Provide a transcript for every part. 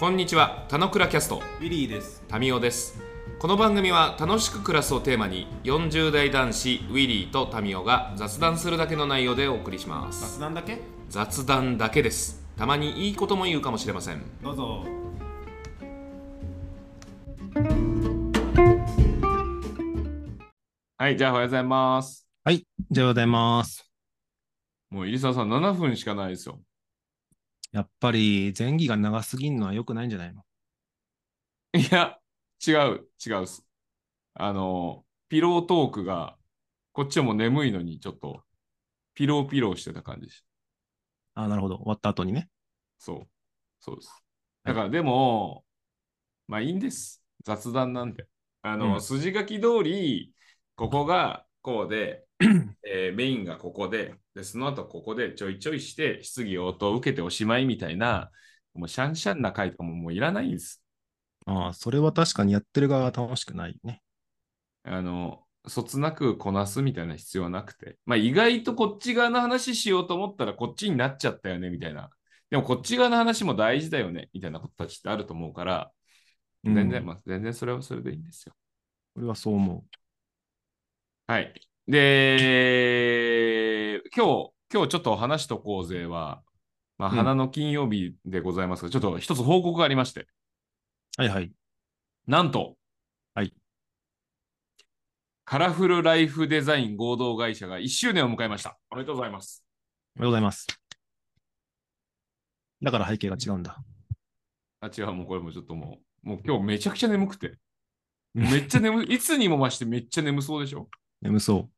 こんにちは、たのくらキャスト、ウィリーです。タミオです。この番組は楽しく暮らすをテーマに、40代男子ウィリーとタミオが雑談するだけの内容でお送りします。雑談だけ？雑談だけです。たまにいいことも言うかもしれません。どうぞ。はい、じゃあおはようございます。じゃあおはようございます。もう入澤さん7分しかないですよ。やっぱり前儀が長すぎるのは良くないんじゃないの？いや、違う、違うっす。あの、ピロートークが、こっちはもう眠いのにちょっと、ピローピローしてた感じでした。あなるほど。終わった後にね。そう。そうです。だから、でも、まあいいんです。雑談なんで。あの、うん筋書き通り、ここがこうで、えーメインがここで、で、その後ここでちょいちょいして、質疑応答を受けておしまいみたいな、もうシャンシャンな回とかももういらないんです。ああ、それは確かにやってる側は楽しくないね。あの、そつなくこなすみたいな必要はなくて、まあ意外とこっち側の話しようと思ったらこっちになっちゃったよねみたいな。でもこっち側の話も大事だよねみたいなことたちってあると思うから、うん全然、まあ、全然それはそれでいいんですよ。俺はそう思はい。で、今日、今日ちょっと話しとこうぜは、まあ、うん花の金曜日でございますが、ちょっと一つ報告がありまして、う。はいはい。なんと、はい。カラフルライフデザイン合同会社が1周年を迎えました。おめでとうございます。おはようございます。だから背景が違うんだ。あ、違う、もうこれもちょっともう、もう今日めちゃくちゃ眠くて。めっちゃ眠い、いつにも増してめっちゃ眠そうでしょ 眠そ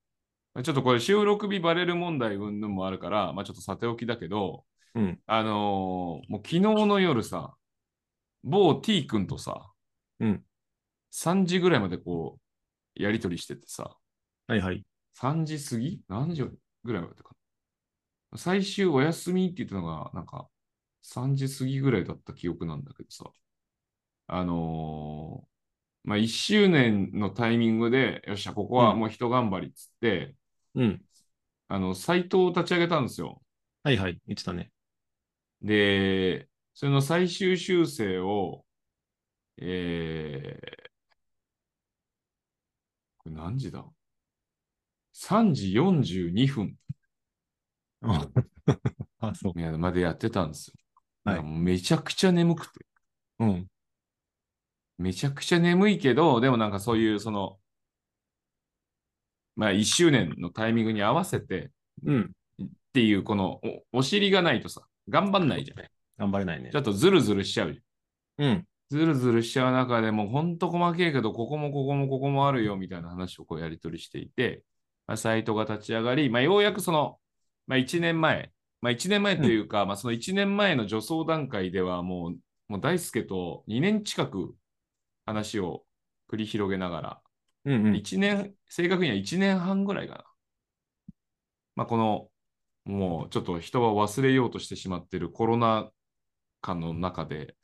ちょっとこれ収録日バレる問題云々もあるから、まあちょっとさておきだけど、う。うん。あのーもう昨日の夜さ、某 T 君とさ、うん。3時ぐらいまでこう、やりとりしててさ、はいはい。3時過ぎ？何時ぐらいまでかな？最終お休みって言ったのが、なんか、3時過ぎぐらいだった記憶なんだけどさ、あのーまあ、1周年のタイミングで、よっしゃ、ここはもう人頑張りっつって、うん。あの、サイトを立ち上げたんですよ。はいはい。言ってたね。で、それの最終修正を、えー、これ何時だ ?3 時42分 あ、あそう。いやまでやってたんですよ。はいめちゃくちゃ眠くて。うん。めちゃくちゃ眠いけど、でもなんかそういう、その、まあ1周年のタイミングに合わせてうん。っていう、このおお尻がないとさ、頑張んないじゃない。頑張れないねちょ。っとズルズルしちゃうじゃん。うん。ズルズルしちゃう中でもうほんと細けえけど、ここもここもここもあるよみたいな話をこうやり取りしていて、まあ、サイトが立ち上がり、まあ、ようやくその、まあ、1年前、まあ、1年前というか、まあ、その1年前の助走段階ではもう、もう大輔と2年近く話を繰り広げながら、うんうん。1年、正確には1年半ぐらいかな。まあ、この、もうちょっと人は忘れようとしてしまっているコロナ禍の中で、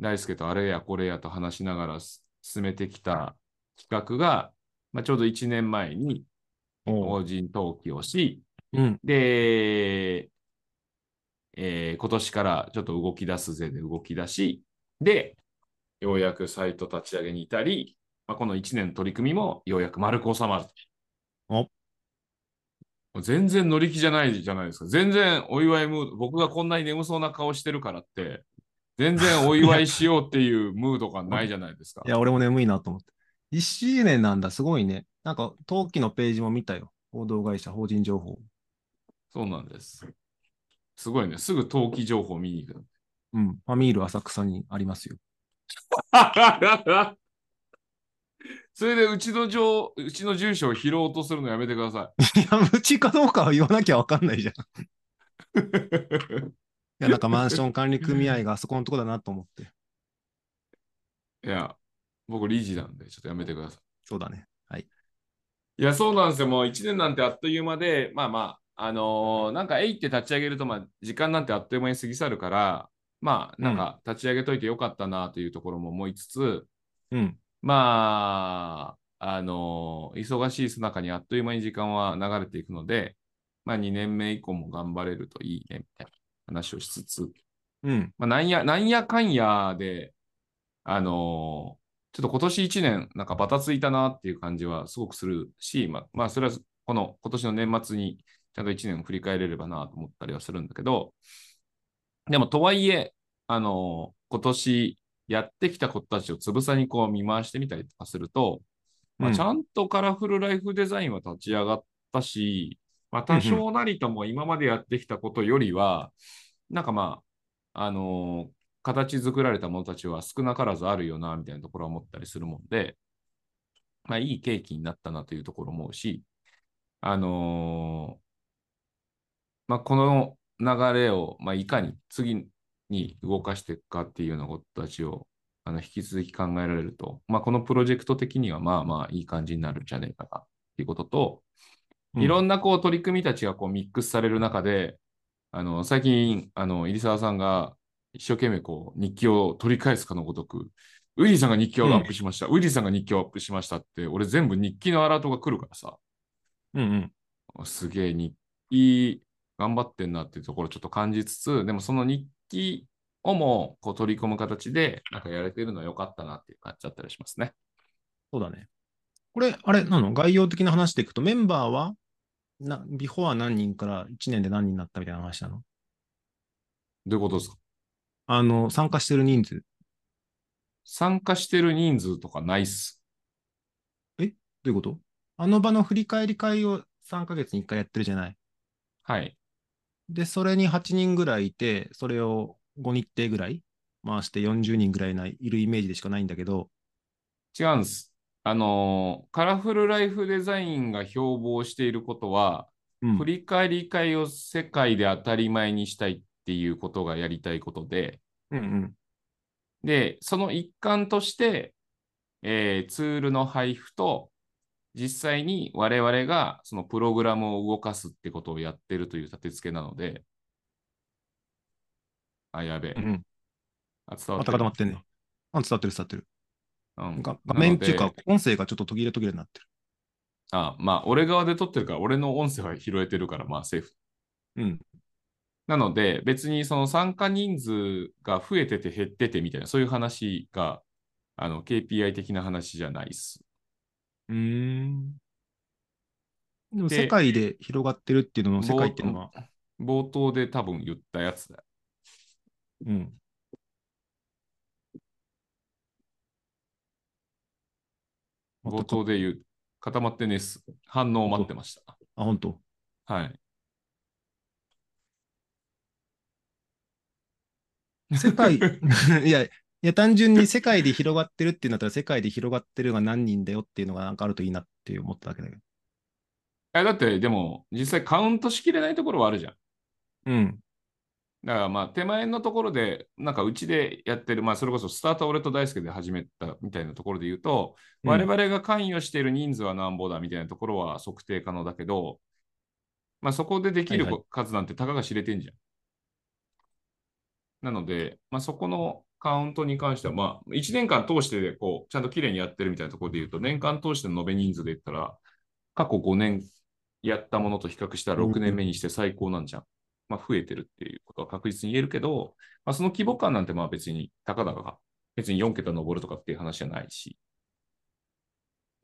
大輔とあれやこれやと話しながらす進めてきた企画が、まあ、ちょうど1年前に法人登記をし、うん。で、えー今年からちょっと動き出すぜで動き出し、で、ようやくサイト立ち上げに至り、まあ、この1年の取り組みもようやく丸く収まる。お全然乗り気じゃないじゃないですか。全然お祝いムード、僕がこんなに眠そうな顔してるからって、全然お祝いしようっていうムードがないじゃないですか い。や、俺も眠いなと思って。一周年なんだ。すごいね。なんか、登記のページも見たよ。報道会社、法人情報。そうなんです。すごいね。すぐ登記情報見に行く。うん。ファミール浅草にありますよ。それでうちの上、うちの住所を拾おうとするのやめてください や、うちかどうかは言わなきゃわかんないじゃん。いい。や、なんかマンション管理組合があそこのとこだなと思って。いや、僕理事なんで、ちょっとやめてください。そうだね。はい。いや、そうなんですよ。もう1年なんてあっという間で、まあまあ、あのーなんか、えいって立ち上げると、まあ、時間なんてあっという間に過ぎ去るから、まあ、なんか、立ち上げといてよかったなというところも思いつつ、うん。まあ、あのー忙しいさなかにあっという間に時間は流れていくので、まあ、2年目以降も頑張れるといいね、みたいな話をしつつ、うん。まあ、なんや、なんやかんやで、あのーちょっと今年1年、なんかバタついたなっていう感じはすごくするし、まあ、まあ、それはこの今年の年末にちゃんと1年を振り返れればなと思ったりはするんだけど、でもとはいえ、あのー今年やってきたことたちをつぶさにこう見回してみたりとかすると、まあ、うん。ちゃんとカラフルライフデザインは立ち上がったし、まあ、多少なりとも今までやってきたことよりは、なんかまあ、あのー形作られたものたちは少なからずあるよな、みたいなところは思ったりするもんで、まあ、いい契機になったなというところも思うし、あのーまあ、この流れを、まあ、いかに次に動かしていくかっていうようなことたちをあの引き続き考えられると、まあ、このプロジェクト的にはまあまあいい感じになるんじゃねえかなっていうことと、いろんんなこう取り組みたちがこうミックスされる中で、あの最近、あの入澤さんが一生懸命こう日記を取り返すかのごとく、ウィリーさんが日記をアップしました、ウィリーさんが日記をアップしましたって、俺全部日記のアラートが来るからさ、うんうん。すげえ日記頑張ってんなっていうところをちょっと感じつつ、でもその日記をもこう取り込む形で、なんかやれてるのは良かったなっていう感じだったりしますね。そうだね。これ、あれなの？概要的な話でいくと、メンバーは、な、ビフォア何人から1年で何人になったみたいな話なの？どういうことですか？あの、参加してる人数。参加してる人数とかないっす。どういうこと？あの場の振り返り会を3ヶ月に1回やってるじゃない。はい。で、それに8人ぐらいいて、それを5日程ぐらい回して40人ぐらいないいるイメージでしかないんだけど、違うんです。あのーカラフルライフデザインが標榜していることは、うん振り返り会を世界で当たり前にしたいっていうことがやりたいことで、うんうん。で、その一環として、えーツールの配布と、実際に我々がそのプログラムを動かすってことをやってるという立て付けなので、あ、やべえ。うんうん。あ、伝わまったてる固まってんね。あ、伝わってる伝わってる。うんが画面っていうか音声がちょっと途切れ途切れになってる。あ、まあ、俺側で撮ってるから、俺の音声は拾えてるから、まあ、セーフ。うん。なので、別にその参加人数が増えてて減っててみたいな、そういう話が、あの、KPI 的な話じゃないっす。うーん。でもで世界で広がってるっていうのの世界っていうのは、冒頭で多分言ったやつだよ。うん。冒頭で言う、固まってねっす。反応を待ってました。あ、本当？はい。世界、いや、いや、単純に世界で広がってるっていうんだったら、世界で広がってるが何人だよっていうのがなんかあるといいなって思っただけだけど。えだって、でも、実際カウントしきれないところはあるじゃん。うん。だからまあ手前のところで、なんかうちでやってる、まあそれこそスタートは俺と大輔で始めたみたいなところで言うと、うん我々が関与している人数は何ぼだみたいなところは測定可能だけど、まあそこでできるはいは数なんてたかが知れてんじゃん。なので、まあそこのカウントに関しては、まあ1年間通してこう、ちゃんときれいにやってるみたいなところで言うと、年間通しての延べ人数で言ったら、過去5年やったものと比較したら6年目にして最高なんじゃん。まあ、増えてるっていうことは確実に言えるけど、まあ、その規模感なんてまあ別にたかだか別に4桁登るとかっていう話じゃないし、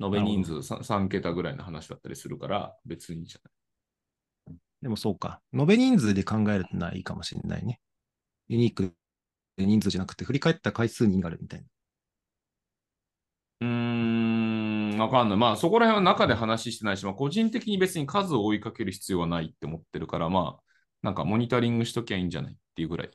延べ人数 3, 3桁ぐらいの話だったりするから別にじゃない。でもそうか。延べ人数で考えるのはいいかもしれないね。ユニークで人数じゃなくて、振り返った回数に意味があるみたいな。うーん、わかんない。まあそこら辺は中で話してないし、まあ、個人的に別に数を追いかける必要はないって思ってるから、まあなんかモニタリングしときゃいいんじゃないっていうぐらい。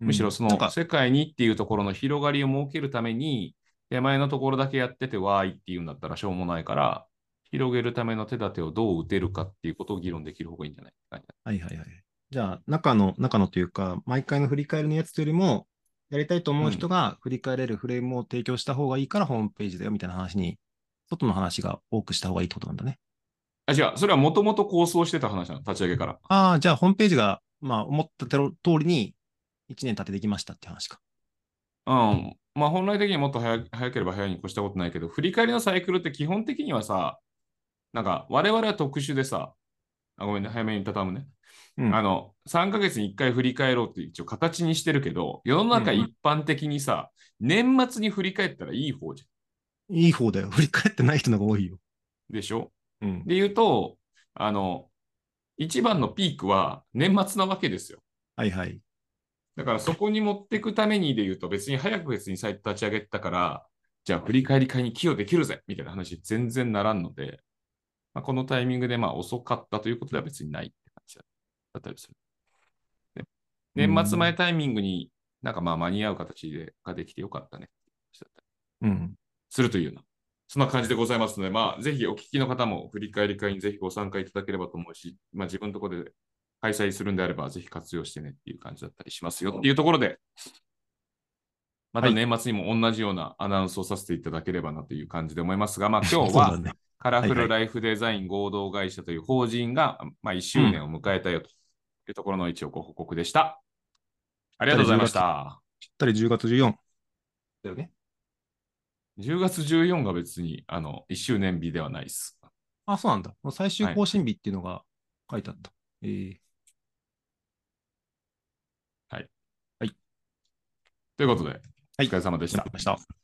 むしろその世界にっていうところの広がりを設けるために、手前のところだけやっててわーいっていうんだったらしょうもないから、広げるための手立てをどう打てるかっていうことを議論できる方がいいんじゃない？かはいはいはい。じゃあ、中の、中のというか、毎回の振り返りのやつというよりも、やりたいと思う人が振り返れるフレームを提供した方がいいからホームページだよみたいな話に、外の話が多くした方がいいってことなんだね。あ、違う、それはもともと構想してた話なの、立ち上げから。ああ、じゃあホームページが、まあ、思った通りに1年経ってできましたって話か。うん。まあ本来的にもっと早早ければ早いに越したことないけど、振り返りのサイクルって基本的にはさ、なんか我々は特殊でさ、あ、ごめんね、早めに畳むね。うんあの、3ヶ月に1回振り返ろうって一応形にしてるけど、世の中一般的にさ、年末に振り返ったらいい方じいい方だよ。振り返ってない人の方が多いよ。ゃん。でしょ？うん。で言うと、あの、一番のピークは年末なわけですよ。はいはい。だからそこに持っていくためにで言うと、別に早く別にサイト立ち上げたから、じゃあ振り返り会に寄与できるぜみたいな話全然ならんので、まあ、このタイミングでまあ遅かったということでは別にないだったりする。で年末前タイミングになんかまあ間に合う形でができてよかったね。うん。するというような、そんな感じでございますので、まあ、ぜひお聞きの方も振り返り会にぜひご参加いただければと思うし、まあ、自分のところで開催するんであれば、ぜひ活用してねっていう感じだったりしますよっていうところで、またはい年末にも同じようなアナウンスをさせていただければなという感じで思いますが、まあ、今日は。カラフルライフデザイン合同会社という法人が、まあ、1周年を迎えたよというところの一応ご報告でした。ありがとうございました。ぴったり10月14。だよね。10月14が別にあの1周年日ではないです。あ、そうなんだ。最終更新日っていうのが書いてあった。えーということで、はいお疲れ様でした。